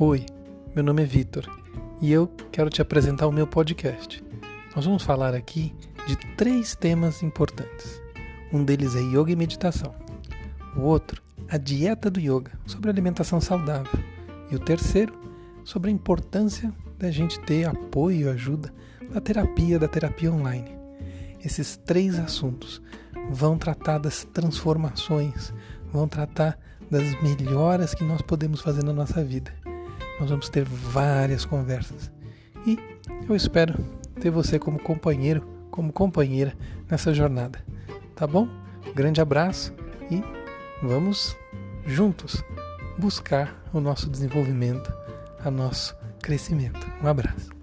Oi, meu nome é Vitor e eu quero te apresentar o meu podcast. Nós vamos falar aqui de três temas importantes. Um deles é yoga e meditação. O outro, a dieta do yoga, sobre alimentação saudável. E o terceiro, sobre a importância da gente ter apoio e ajuda da terapia, da terapia online. Esses três assuntos vão tratar das transformações, vão tratar das melhoras que nós podemos fazer na nossa vida. Nós vamos ter várias conversas e eu espero ter você como companheiro, como companheira nessa jornada. Tá bom? Grande abraço e vamos juntos buscar o nosso desenvolvimento, o nosso crescimento. Um abraço.